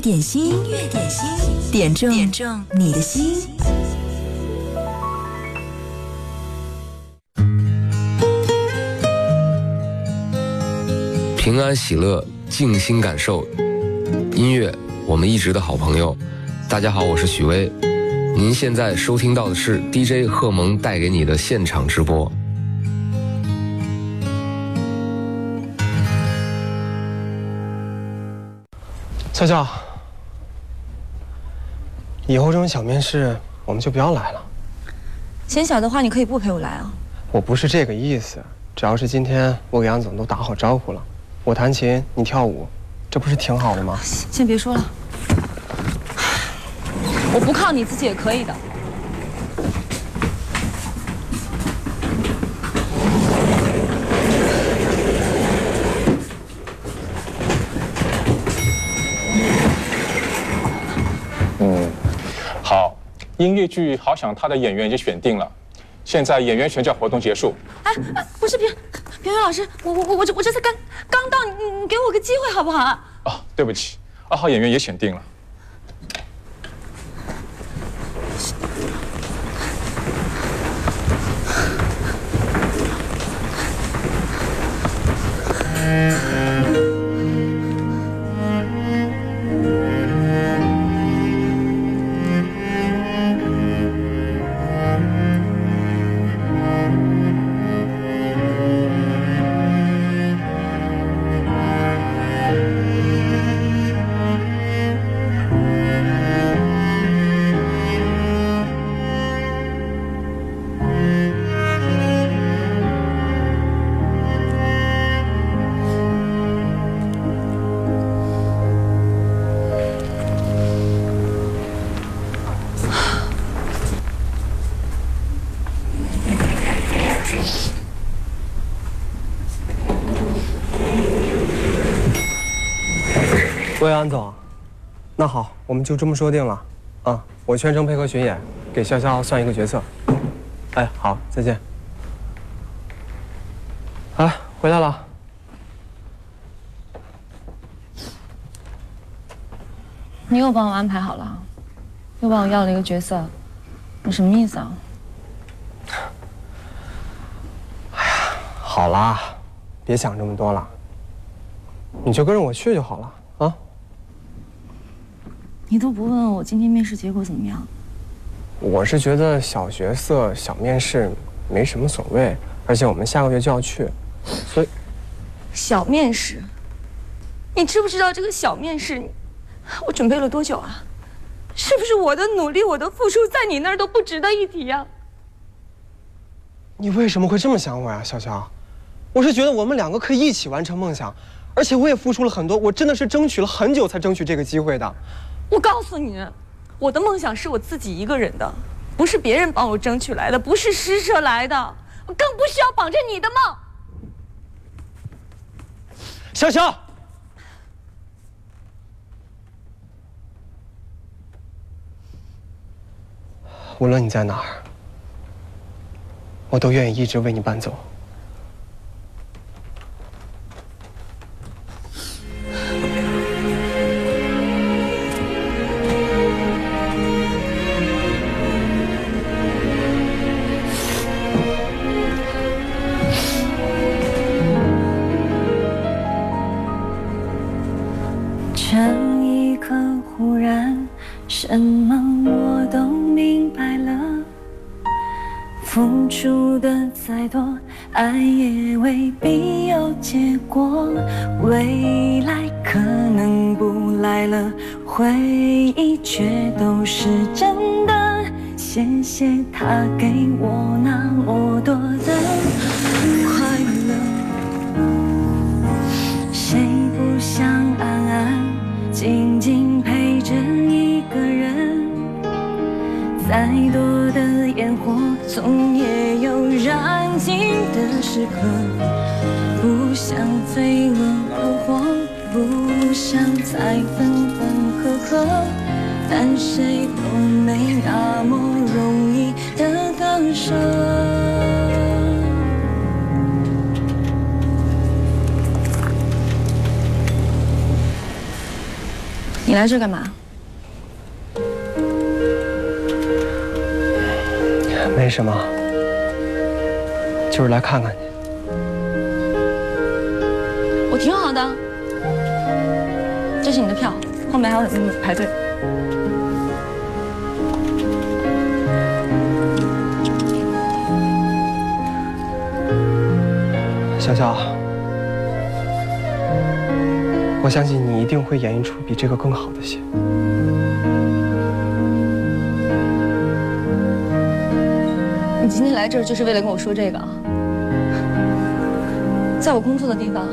点心，音乐点心，点中点中你的心。平安喜乐，静心感受音乐，我们一直的好朋友。大家好，我是许巍。您现在收听到的是 DJ 贺蒙带给你的现场直播。笑笑，以后这种小面试我们就不要来了。嫌小的话，你可以不陪我来啊。我不是这个意思，只要是今天我给杨总都打好招呼了，我弹琴，你跳舞，这不是挺好的吗？先别说了，我不靠你自己也可以的。音乐剧《好想他》的演员已经选定了，现在演员选角活动结束。哎，不是平平原老师，我我我我这我这才刚刚到，你你给我个机会好不好啊？哦，对不起，二号演员也选定了。喂，安总，那好，我们就这么说定了，啊，我全程配合巡演，给潇潇算一个角色。哎，好，再见。哎，回来了。你又帮我安排好了，又帮我要了一个角色，你什么意思啊？哎呀，好啦，别想这么多了，你就跟着我去就好了。你都不问问我今天面试结果怎么样？我是觉得小角色、小面试没什么所谓，而且我们下个月就要去，所以小面试，你知不知道这个小面试，我准备了多久啊？是不是我的努力、我的付出在你那儿都不值得一提呀？你为什么会这么想我呀，潇潇？我是觉得我们两个可以一起完成梦想，而且我也付出了很多，我真的是争取了很久才争取这个机会的。我告诉你，我的梦想是我自己一个人的，不是别人帮我争取来的，不是施舍来的，我更不需要绑着你的梦。潇潇，无论你在哪儿，我都愿意一直为你伴奏什么我都明白了，付出的再多。爱也未必有结果，未来可能不来了，回忆却都是真的。谢谢他给我那么多的快乐，谁不想安安静静陪着你一个人再多的烟火总也有燃尽的时刻不想飞蛾扑火不想再分分合合但谁都没那么容易的割舍你来这干嘛？没什么，就是来看看你。我挺好的，这是你的票，后面还有人排队。小小，我相信你一定会演绎出比这个更好的戏。今天来这儿就是为了跟我说这个啊？在我工作的地方，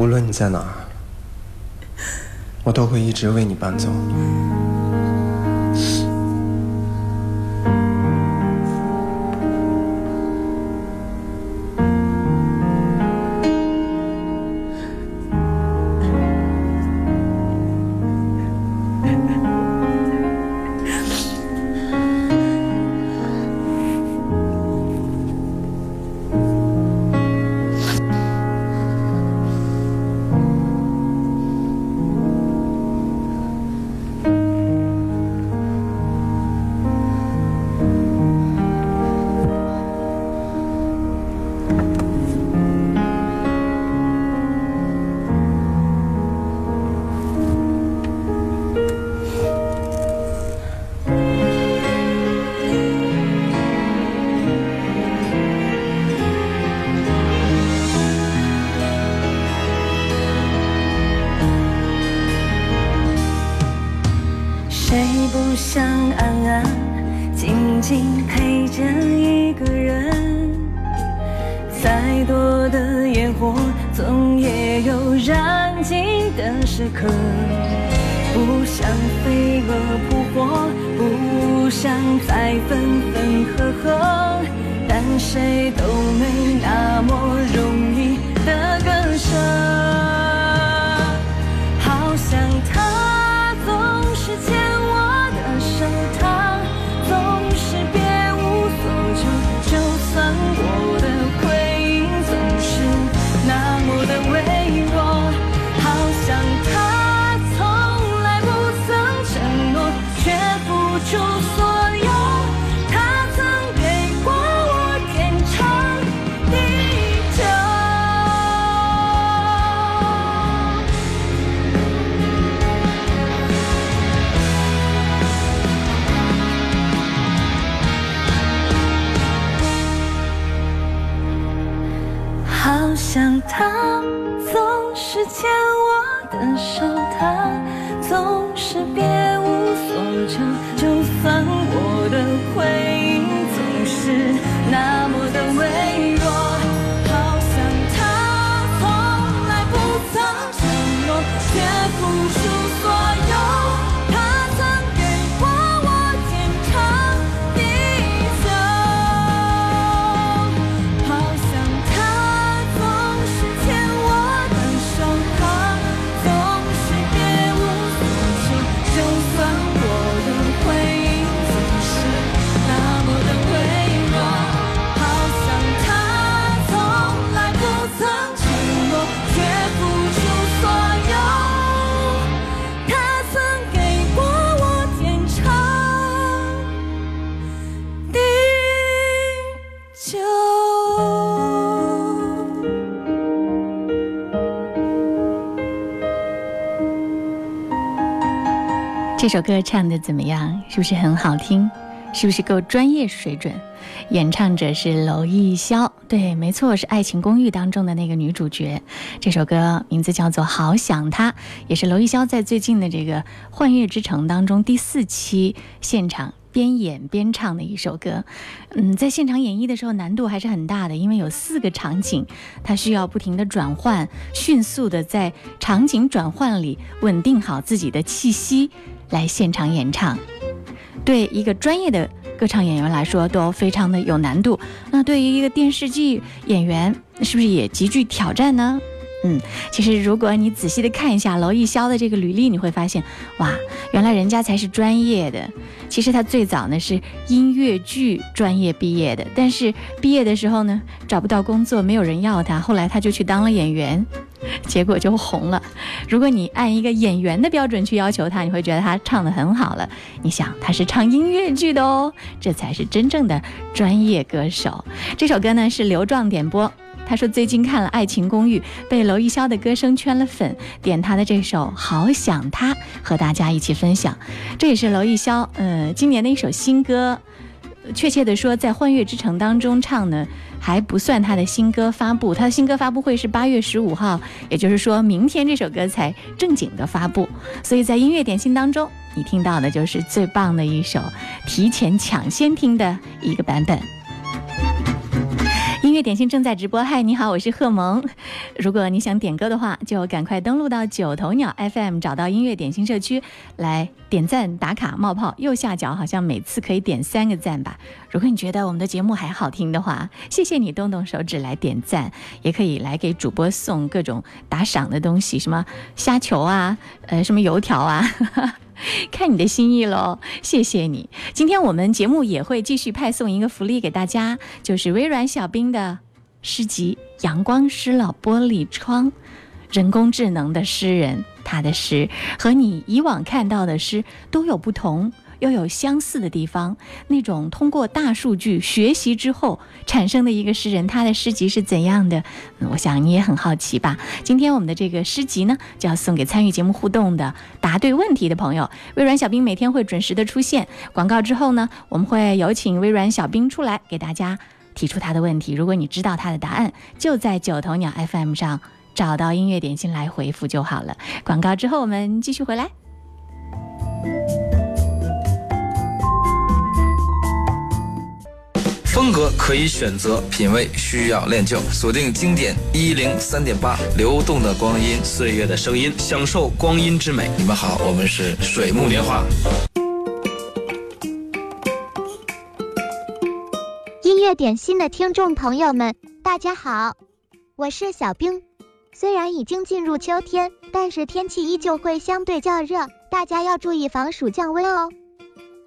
无论你在哪儿，我都会一直为你伴奏。首歌唱的怎么样？是不是很好听？是不是够专业水准？演唱者是娄艺潇，对，没错，是《爱情公寓》当中的那个女主角。这首歌名字叫做《好想他》，也是娄艺潇在最近的这个《幻乐之城》当中第四期现场边演边唱的一首歌。嗯，在现场演绎的时候难度还是很大的，因为有四个场景，它需要不停的转换，迅速的在场景转换里稳定好自己的气息，来现场演唱。对一个专业的歌唱演员来说都非常的有难度，那对于一个电视剧演员，是不是也极具挑战呢？嗯，其实如果你仔细的看一下娄艺潇的这个履历，你会发现，哇，原来人家才是专业的。其实他最早呢是音乐剧专业毕业的，但是毕业的时候呢找不到工作，没有人要他，后来他就去当了演员。结果就红了。如果你按一个演员的标准去要求他，你会觉得他唱的很好了。你想他是唱音乐剧的哦，这才是真正的专业歌手。这首歌呢是刘壮点播，他说最近看了《爱情公寓》，被娄艺潇的歌声圈了粉，点他的这首《好想他》和大家一起分享。这也是娄艺潇呃今年的一首新歌。确切的说，在《幻乐之城》当中唱呢，还不算他的新歌发布。他的新歌发布会是八月十五号，也就是说明天这首歌才正经的发布。所以在音乐点心当中，你听到的就是最棒的一首，提前抢先听的一个版本。音乐点心正在直播，嗨，你好，我是贺萌。如果你想点歌的话，就赶快登录到九头鸟 FM，找到音乐点心社区来点赞、打卡、冒泡。右下角好像每次可以点三个赞吧。如果你觉得我们的节目还好听的话，谢谢你动动手指来点赞，也可以来给主播送各种打赏的东西，什么虾球啊，呃，什么油条啊。看你的心意喽，谢谢你。今天我们节目也会继续派送一个福利给大家，就是微软小冰的诗集《阳光湿了玻璃窗》，人工智能的诗人，他的诗和你以往看到的诗都有不同。又有相似的地方，那种通过大数据学习之后产生的一个诗人，他的诗集是怎样的？我想你也很好奇吧。今天我们的这个诗集呢，就要送给参与节目互动的、答对问题的朋友。微软小冰每天会准时的出现。广告之后呢，我们会有请微软小冰出来给大家提出他的问题。如果你知道他的答案，就在九头鸟 FM 上找到音乐点心来回复就好了。广告之后我们继续回来。风格可以选择，品味需要练就。锁定经典一零三点八，流动的光阴，岁月的声音，享受光阴之美。你们好，我们是水木年华。音乐点心的听众朋友们，大家好，我是小冰。虽然已经进入秋天，但是天气依旧会相对较热，大家要注意防暑降温哦。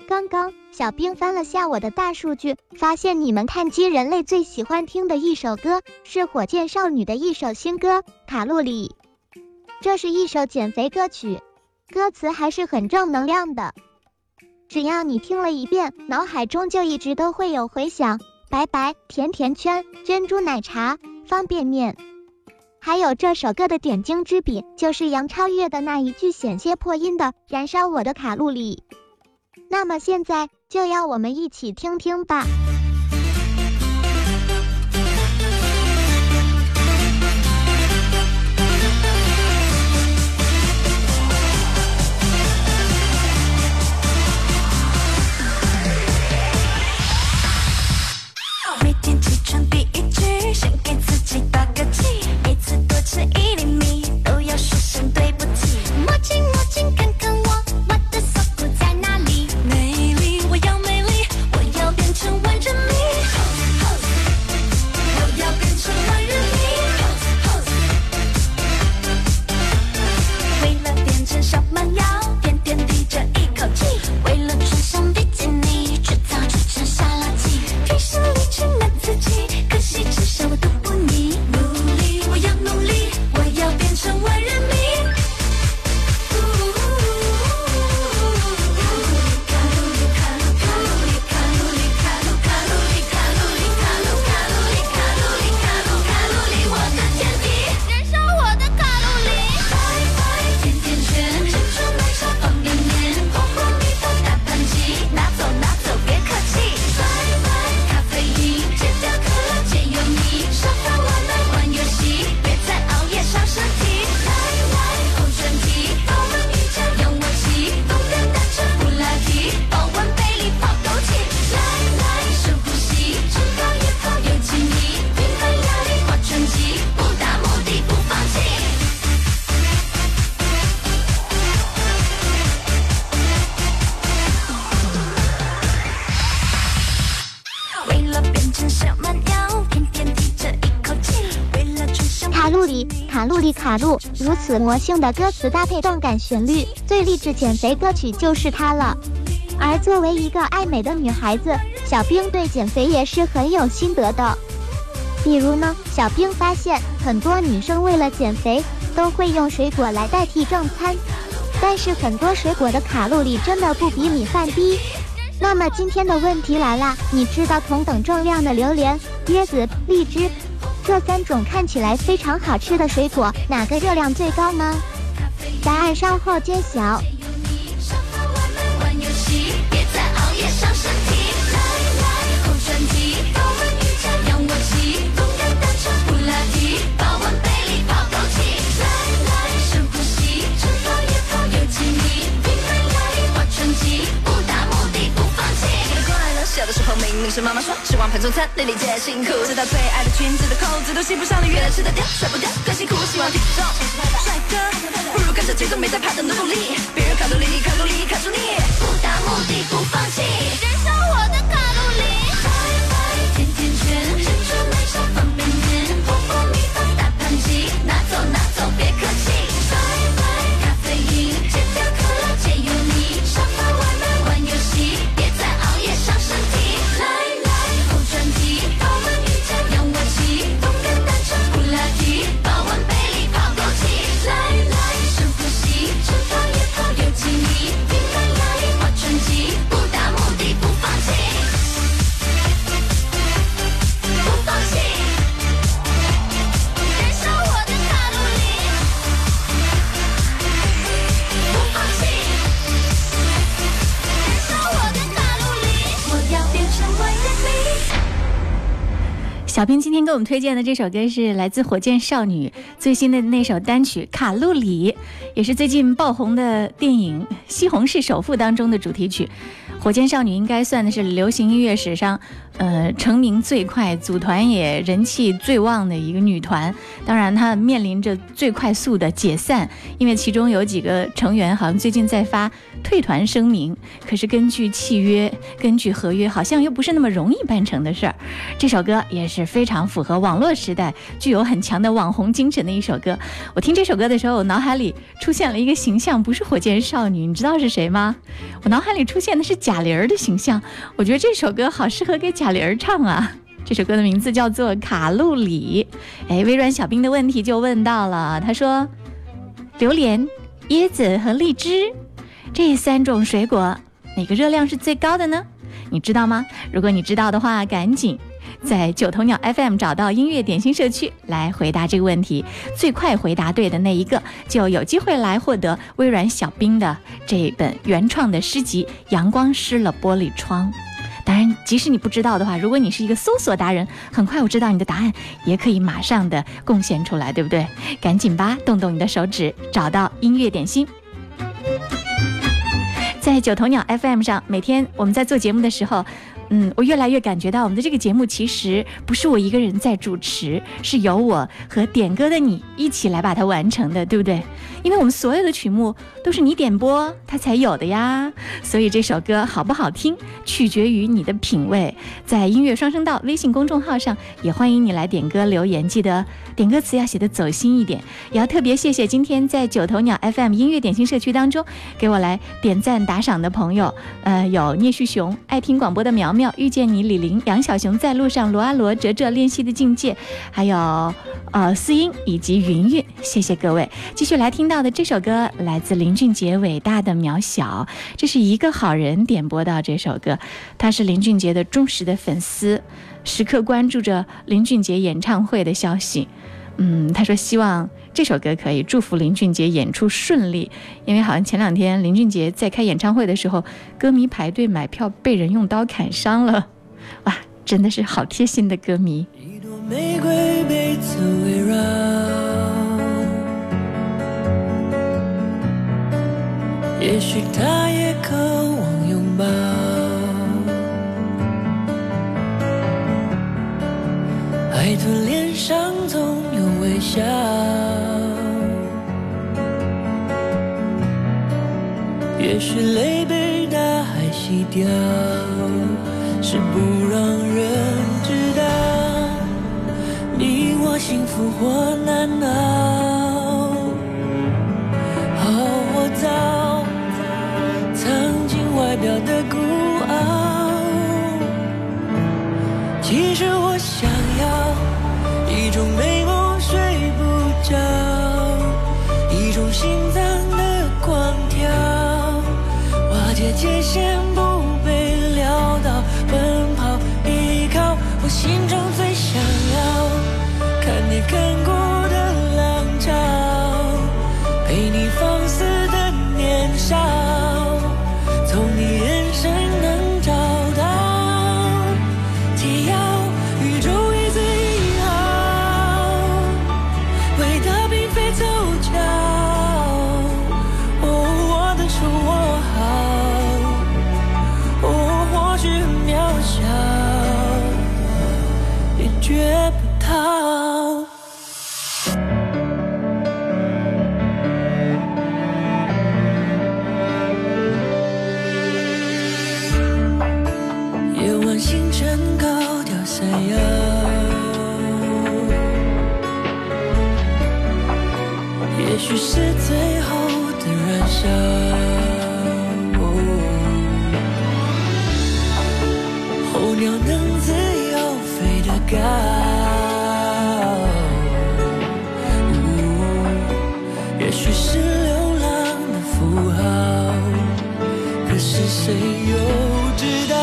刚刚小兵翻了下我的大数据，发现你们碳基人类最喜欢听的一首歌是火箭少女的一首新歌《卡路里》，这是一首减肥歌曲，歌词还是很正能量的。只要你听了一遍，脑海中就一直都会有回响。白白甜甜圈、珍珠奶茶、方便面，还有这首歌的点睛之笔，就是杨超越的那一句险些破音的“燃烧我的卡路里”。那么现在就要我们一起听听吧。每天起床第一句，先给自己打个气，每次多吃一厘米，都要说声对不起。墨镜墨镜，看卡路，如此魔性的歌词搭配动感旋律，最励志减肥歌曲就是它了。而作为一个爱美的女孩子，小冰对减肥也是很有心得的。比如呢，小冰发现很多女生为了减肥都会用水果来代替正餐，但是很多水果的卡路里真的不比米饭低。那么今天的问题来了，你知道同等重量的榴莲、椰子、荔枝这三种看起来非常好吃的水果，哪个热量最高呢？答案稍后揭晓。你是妈妈说吃完盘中餐，粒粒皆辛苦，直到最爱的裙子的扣子都系不上了，越吃的掉，甩不掉，更辛苦。希望体重帅哥，不如跟着节奏没在怕的努力，别人卡路里，卡路里卡住你，不达目的不放弃，小兵今天给我们推荐的这首歌是来自火箭少女最新的那首单曲《卡路里》，也是最近爆红的电影《西红柿首富》当中的主题曲。火箭少女应该算的是流行音乐史上，呃，成名最快、组团也人气最旺的一个女团。当然，她面临着最快速的解散，因为其中有几个成员好像最近在发退团声明。可是根据契约、根据合约，好像又不是那么容易办成的事儿。这首歌也是非常符合网络时代、具有很强的网红精神的一首歌。我听这首歌的时候，我脑海里出现了一个形象，不是火箭少女，你知道是谁吗？我脑海里出现的是贾玲儿的形象。我觉得这首歌好适合给贾玲儿唱啊。这首歌的名字叫做《卡路里》。哎，微软小兵的问题就问到了，他说：榴莲、椰子和荔枝这三种水果，哪个热量是最高的呢？你知道吗？如果你知道的话，赶紧在九头鸟 FM 找到音乐点心社区来回答这个问题。最快回答对的那一个，就有机会来获得微软小冰的这本原创的诗集《阳光湿了玻璃窗》。当然，即使你不知道的话，如果你是一个搜索达人，很快我知道你的答案，也可以马上的贡献出来，对不对？赶紧吧，动动你的手指，找到音乐点心。在九头鸟 FM 上，每天我们在做节目的时候，嗯，我越来越感觉到我们的这个节目其实不是我一个人在主持，是由我和点歌的你一起来把它完成的，对不对？因为我们所有的曲目都是你点播它才有的呀，所以这首歌好不好听取决于你的品味。在音乐双声道微信公众号上，也欢迎你来点歌留言，记得点歌词要写的走心一点。也要特别谢谢今天在九头鸟 FM 音乐点心社区当中给我来点赞打赏的朋友，呃，有聂旭雄、爱听广播的苗苗、遇见你、李玲、杨小熊在路上、罗阿罗、哲哲练习的境界，还有呃思音以及云云，谢谢各位。继续来听到的这首歌来自林俊杰，《伟大的渺小》，这是一个好人点播到这首歌，他是林俊杰的忠实的粉丝，时刻关注着林俊杰演唱会的消息。嗯，他说希望这首歌可以祝福林俊杰演出顺利，因为好像前两天林俊杰在开演唱会的时候，歌迷排队买票被人用刀砍伤了，哇，真的是好贴心的歌迷。一朵玫瑰被刺围绕，也许他也渴望拥抱。海豚脸上总微笑，也许泪被大海洗掉，是不让人知道。你我幸福或难熬。谁又知道，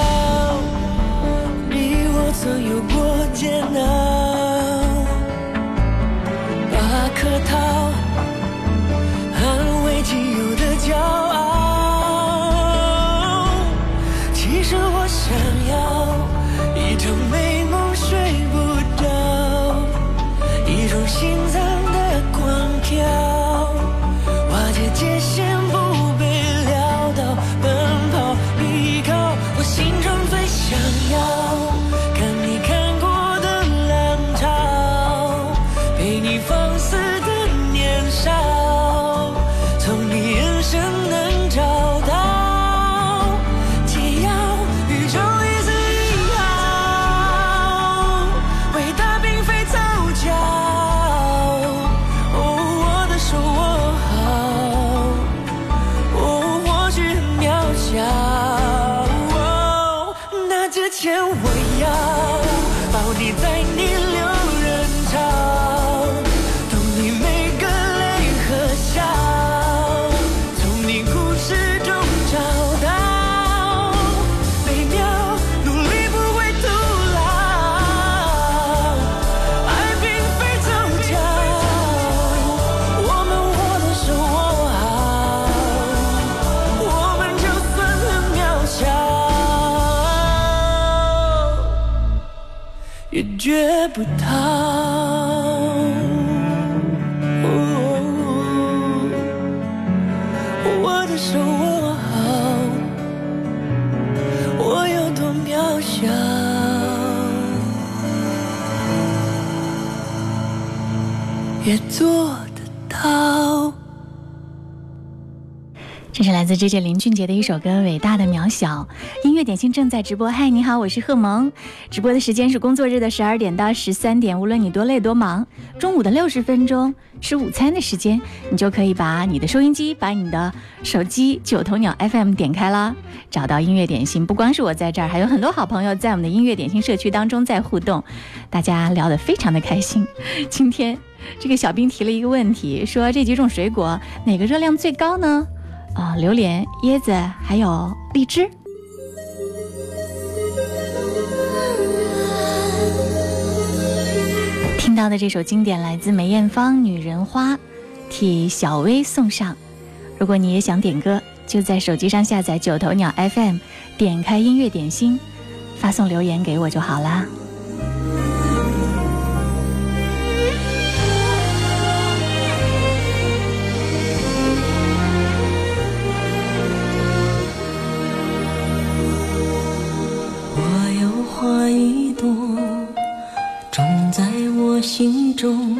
你我曾有过煎熬，觉不到。我的手握好，我有多渺小。也做自 J J 林俊杰的一首歌《伟大的渺小》。音乐点心正在直播，嗨，你好，我是贺萌。直播的时间是工作日的十二点到十三点，无论你多累多忙，中午的六十分钟吃午餐的时间，你就可以把你的收音机、把你的手机九头鸟 FM 点开了，找到音乐点心。不光是我在这儿，还有很多好朋友在我们的音乐点心社区当中在互动，大家聊得非常的开心。今天这个小兵提了一个问题，说这几种水果哪个热量最高呢？啊、榴莲、椰子还有荔枝。听到的这首经典来自梅艳芳《女人花》，替小薇送上。如果你也想点歌，就在手机上下载九头鸟 FM，点开音乐点心，发送留言给我就好啦。心中，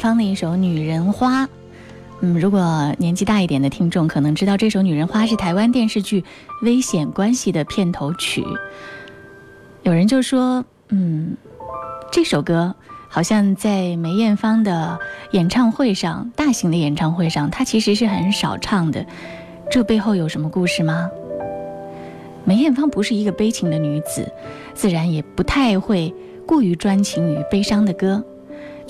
芳的一首《女人花》。嗯，如果年纪大一点的听众可能知道，这首《女人花》是台湾电视剧《危险关系》的片头曲。有人就说，嗯，这首歌好像在梅艳芳的演唱会上，大型的演唱会上，她其实是很少唱的。这背后有什么故事吗？梅艳芳不是一个悲情的女子，自然也不太会过于专情于悲伤的歌。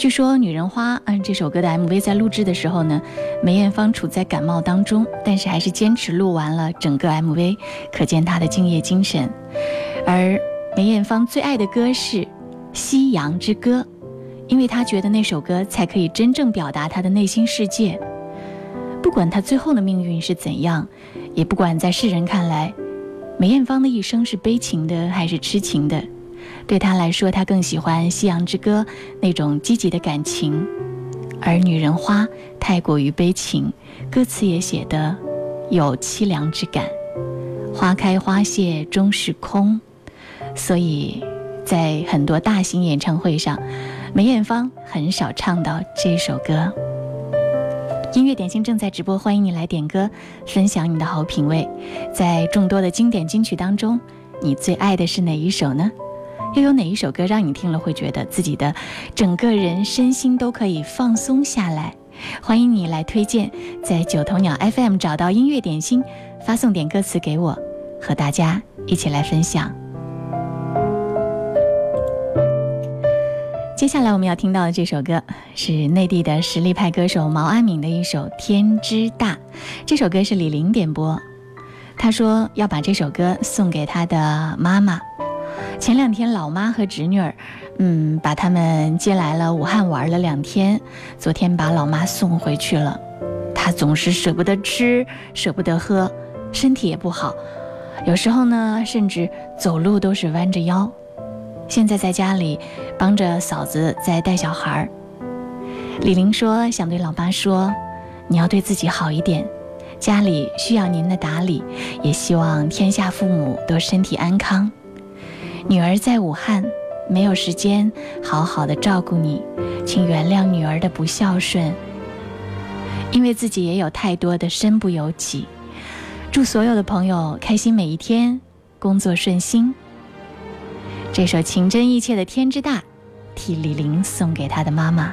据说《女人花》嗯这首歌的 MV 在录制的时候呢，梅艳芳处在感冒当中，但是还是坚持录完了整个 MV，可见她的敬业精神。而梅艳芳最爱的歌是《夕阳之歌》，因为她觉得那首歌才可以真正表达她的内心世界。不管她最后的命运是怎样，也不管在世人看来，梅艳芳的一生是悲情的还是痴情的。对他来说，他更喜欢《夕阳之歌》那种积极的感情，而《女人花》太过于悲情，歌词也写得有凄凉之感。花开花谢终是空，所以在很多大型演唱会上，梅艳芳很少唱到这首歌。音乐点心正在直播，欢迎你来点歌，分享你的好品味。在众多的经典金曲当中，你最爱的是哪一首呢？又有哪一首歌让你听了会觉得自己的整个人身心都可以放松下来？欢迎你来推荐，在九头鸟 FM 找到音乐点心，发送点歌词给我，和大家一起来分享。接下来我们要听到的这首歌是内地的实力派歌手毛阿敏的一首《天之大》，这首歌是李玲点播，她说要把这首歌送给她的妈妈。前两天老妈和侄女儿，嗯，把他们接来了武汉玩了两天，昨天把老妈送回去了。她总是舍不得吃，舍不得喝，身体也不好，有时候呢，甚至走路都是弯着腰。现在在家里帮着嫂子在带小孩儿。李玲说：“想对老妈说，你要对自己好一点，家里需要您的打理，也希望天下父母都身体安康。女儿在武汉，没有时间好好的照顾你，请原谅女儿的不孝顺。因为自己也有太多的身不由己。祝所有的朋友开心每一天，工作顺心。”这首情真意切的《天之大》，替李玲送给她的妈妈。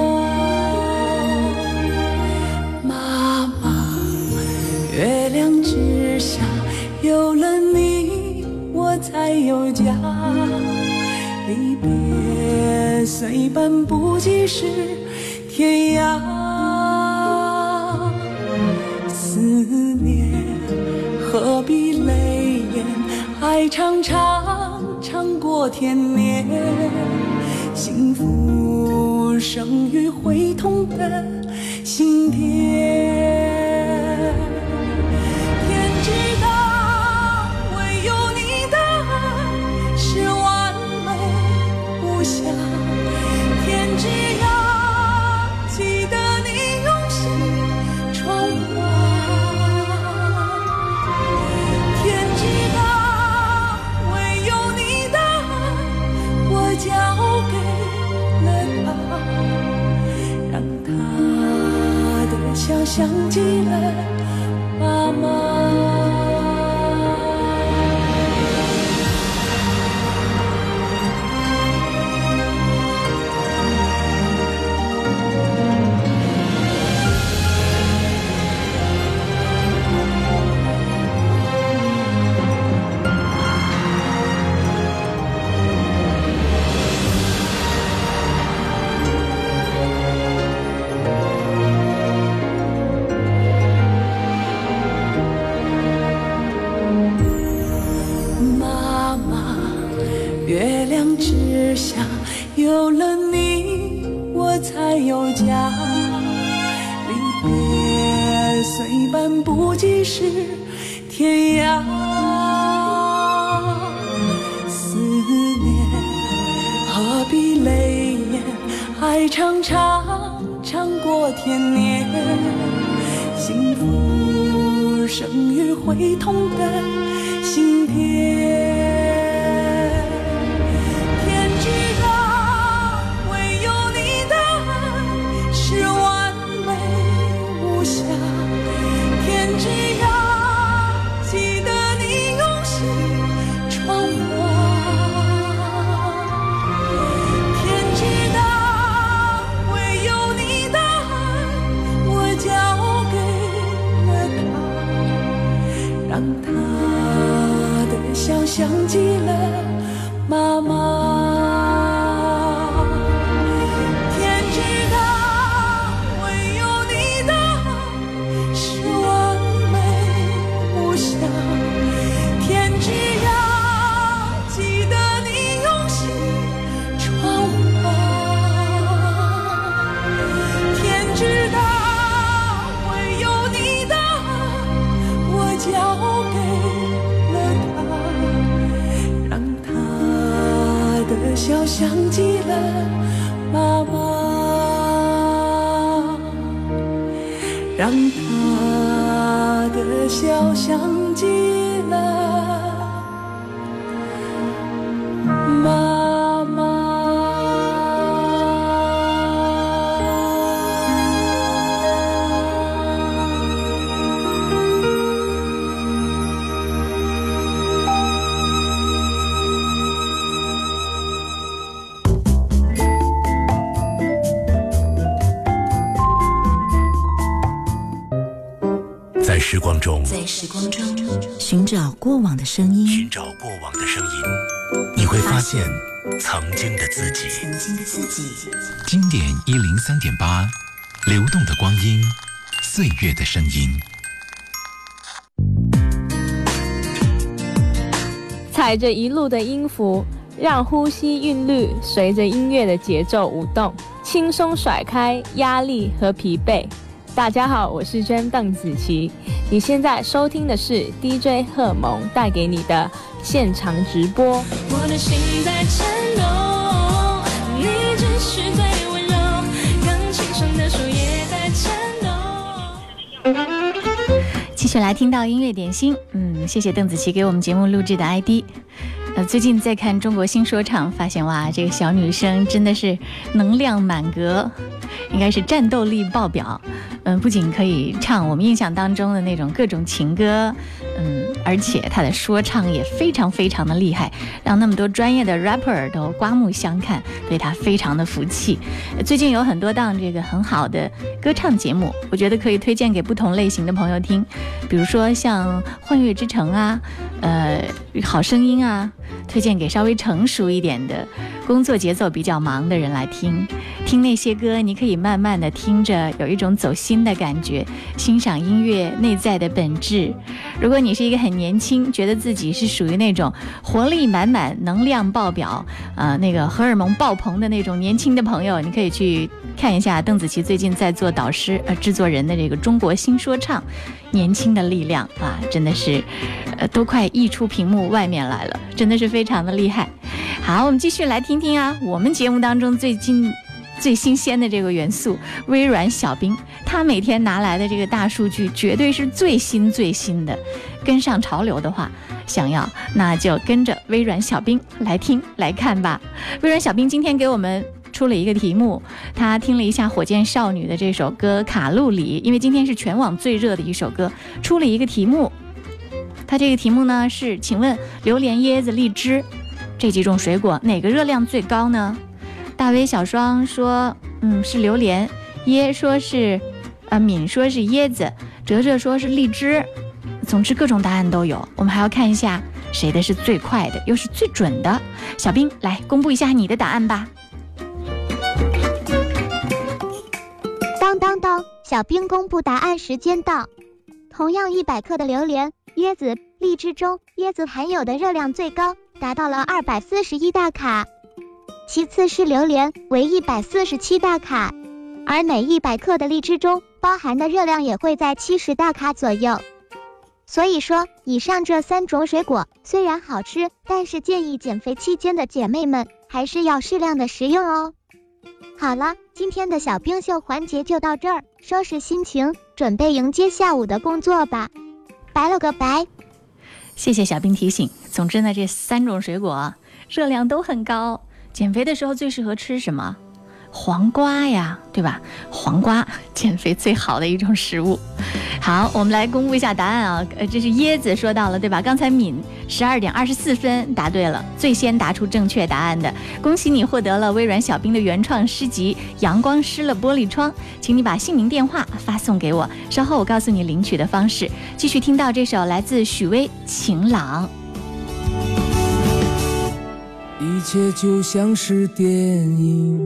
家。离别虽半步即是天涯，思念何必泪眼？爱长长长过天年，幸福生于会痛的心田。像极了找过往的声音，寻找过往的声音，你会发现曾经的自己。曾经的自己。经典一零三点八，流动的光阴，岁月的声音。踩着一路的音符，让呼吸韵律随着音乐的节奏舞动，轻松甩开压力和疲惫。大家好，我是娟邓紫棋。你现在收听的是 DJ 贺蒙带给你的现场直播。我的心在颤抖，你只是最温柔，钢琴上的手也在颤抖。继续来听到音乐点心，嗯，谢谢邓紫棋给我们节目录制的 ID。呃，最近在看中国新说唱，发现哇，这个小女生真的是能量满格，应该是战斗力爆表。嗯，不仅可以唱我们印象当中的那种各种情歌，嗯，而且他的说唱也非常非常的厉害，让那么多专业的 rapper 都刮目相看，对他非常的服气。最近有很多档这个很好的歌唱节目，我觉得可以推荐给不同类型的朋友听，比如说像《幻乐之城》啊，呃，《好声音》啊，推荐给稍微成熟一点的、工作节奏比较忙的人来听。听那些歌，你可以慢慢的听着，有一种走心的感觉，欣赏音乐内在的本质。如果你是一个很年轻，觉得自己是属于那种活力满满、能量爆表，呃，那个荷尔蒙爆棚的那种年轻的朋友，你可以去看一下邓紫棋最近在做导师呃制作人的这个中国新说唱，年轻的力量啊，真的是，呃，都快溢出屏幕外面来了，真的是非常的厉害。好，我们继续来听听啊，我们节目当中最近。最新鲜的这个元素，微软小冰，他每天拿来的这个大数据绝对是最新最新的。跟上潮流的话，想要那就跟着微软小冰来听来看吧。微软小冰今天给我们出了一个题目，他听了一下火箭少女的这首歌《卡路里》，因为今天是全网最热的一首歌，出了一个题目。他这个题目呢是，请问榴莲、椰子、荔枝这几种水果哪个热量最高呢？大威小双说，嗯，是榴莲；椰说是，呃，敏说是椰子；哲哲说是荔枝。总之，各种答案都有。我们还要看一下谁的是最快的，又是最准的。小兵，来公布一下你的答案吧。小兵公布答案时间到。同样一百克的榴莲、椰子、荔枝中，椰子含有的热量最高，达到了二百四十一大卡。其次是榴莲，为一百四十七大卡，而每一百克的荔枝中包含的热量也会在七十大卡左右。所以说，以上这三种水果虽然好吃，但是建议减肥期间的姐妹们还是要适量的食用哦。好了，今天的小冰秀环节就到这儿，收拾心情，准备迎接下午的工作吧。拜了个拜。谢谢小冰提醒。总之呢，这三种水果热量都很高。减肥的时候最适合吃什么？黄瓜呀，对吧？黄瓜减肥最好的一种食物。好，我们来公布一下答案啊。呃，这是椰子说到了，对吧？刚才敏十二点二十四分答对了，最先答出正确答案的，恭喜你获得了微软小冰的原创诗集《阳光湿了玻璃窗》，请你把姓名、电话发送给我，稍后我告诉你领取的方式。继续听到这首来自许巍《晴朗》。一切就像是电影，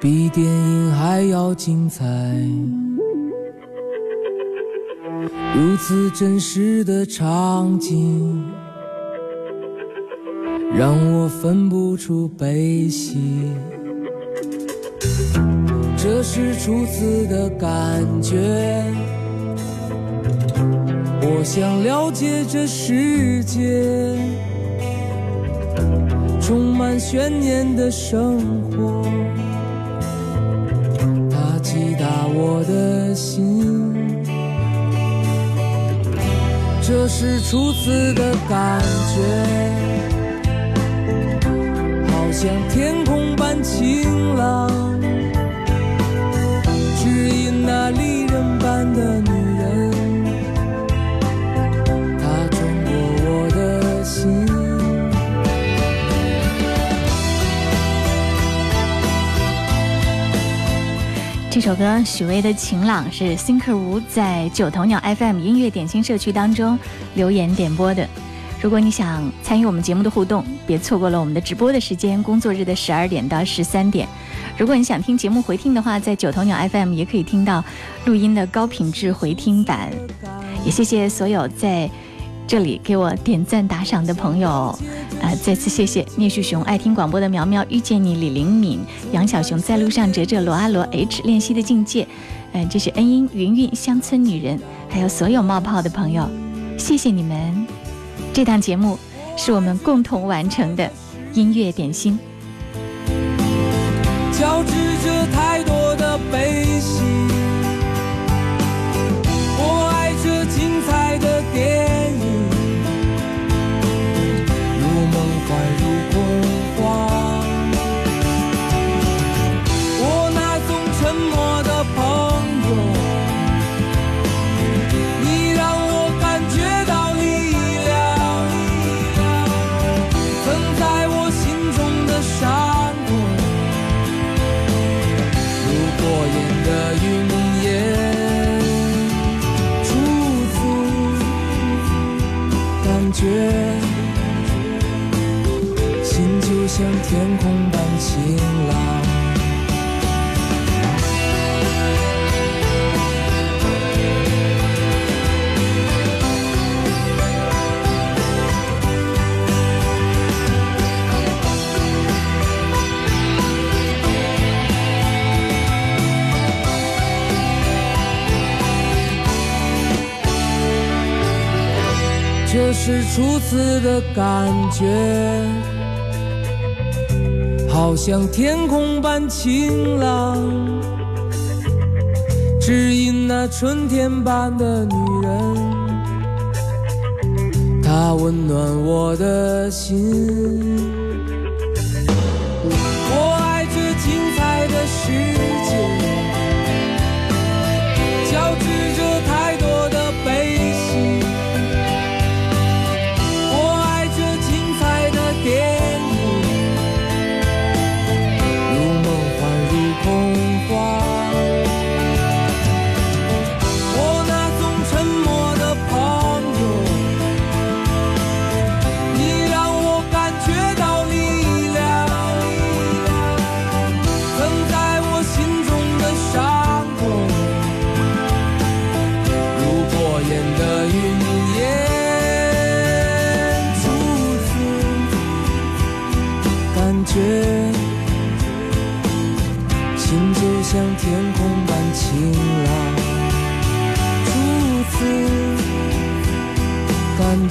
比电影还要精彩。如此真实的场景，让我分不出悲喜。这是初次的感觉，我想了解这世界。充满悬念的生活，它击打我的心，这是初次的感觉，好像天空般晴朗，只因那离人般的你。这首歌许巍的《晴朗》是 Thinker 吴在九头鸟 FM 音乐点心社区当中留言点播的。如果你想参与我们节目的互动，别错过了我们的直播的时间，工作日的十二点到十三点。如果你想听节目回听的话，在九头鸟 FM 也可以听到录音的高品质回听版。也谢谢所有在这里给我点赞打赏的朋友，呃，再次谢谢聂旭雄、爱听广播的苗苗、遇见你、李灵敏、杨小熊在路上、哲哲、罗阿罗、H 练习的境界，嗯、这是恩英、云云、乡村女人，还有所有冒泡的朋友，谢谢你们。这档节目是我们共同完成的音乐点心。交织着太多的悲喜。我爱这精彩的电，天空般晴朗。这是初次的感觉，好像天空般晴朗，只因那春天般的女人，她温暖我的心。我爱这精彩的世界，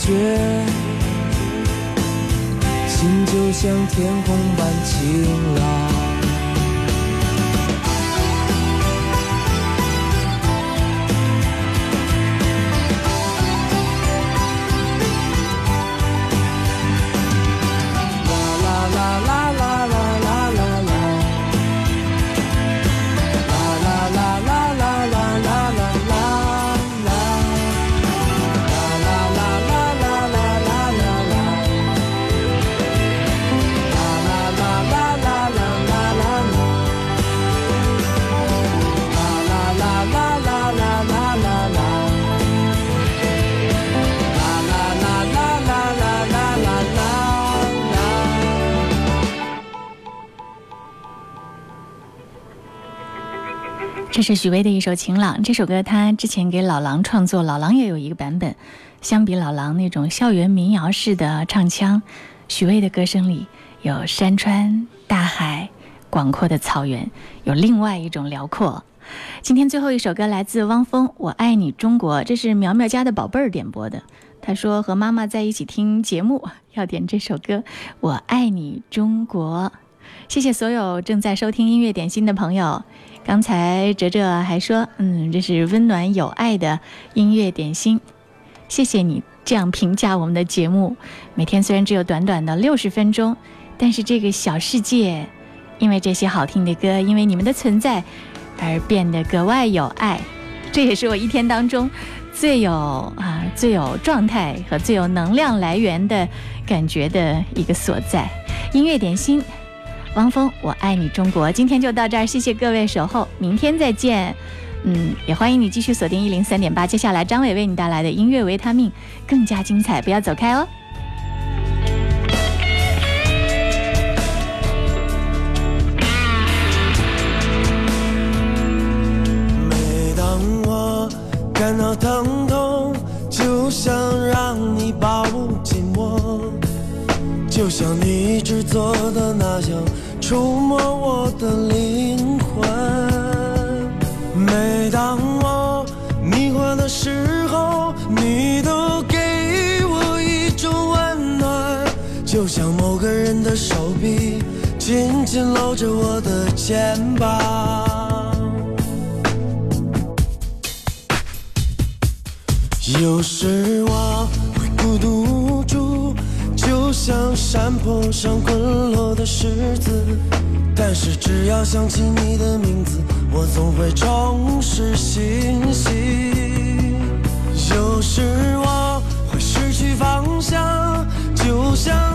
觉，心就像天空般晴。是许巍的一首《晴朗》。这首歌他之前给老狼创作，老狼也有一个版本。相比老狼那种校园民谣式的唱腔，许巍的歌声里有山川、大海、广阔的草原，有另外一种辽阔。今天最后一首歌来自汪峰，《我爱你中国》，这是苗苗家的宝贝儿点播的。他说和妈妈在一起听节目，要点这首歌《我爱你中国》。谢谢所有正在收听音乐点心的朋友。刚才哲哲还说，嗯，这是温暖有爱的音乐点心。谢谢你这样评价我们的节目。每天虽然只有短短的六十分钟，但是这个小世界，因为这些好听的歌，因为你们的存在，而变得格外有爱。这也是我一天当中最有啊最有状态和最有能量来源的感觉的一个所在。音乐点心，汪峰，我爱你中国。今天就到这儿，谢谢各位守候，明天再见。嗯，也欢迎你继续锁定一零三点八。接下来，张伟为你带来的音乐维他命更加精彩，不要走开哦。每当我感到疼就像你一直做的那样，触摸我的灵魂。每当我迷惑的时候，你都给我一种温暖，就像某个人的手臂紧紧搂着我的肩膀。有时我会孤独，就像山坡上滚落的石子但是只要想起你的名字我总会重拾信心有时我会失去方向就像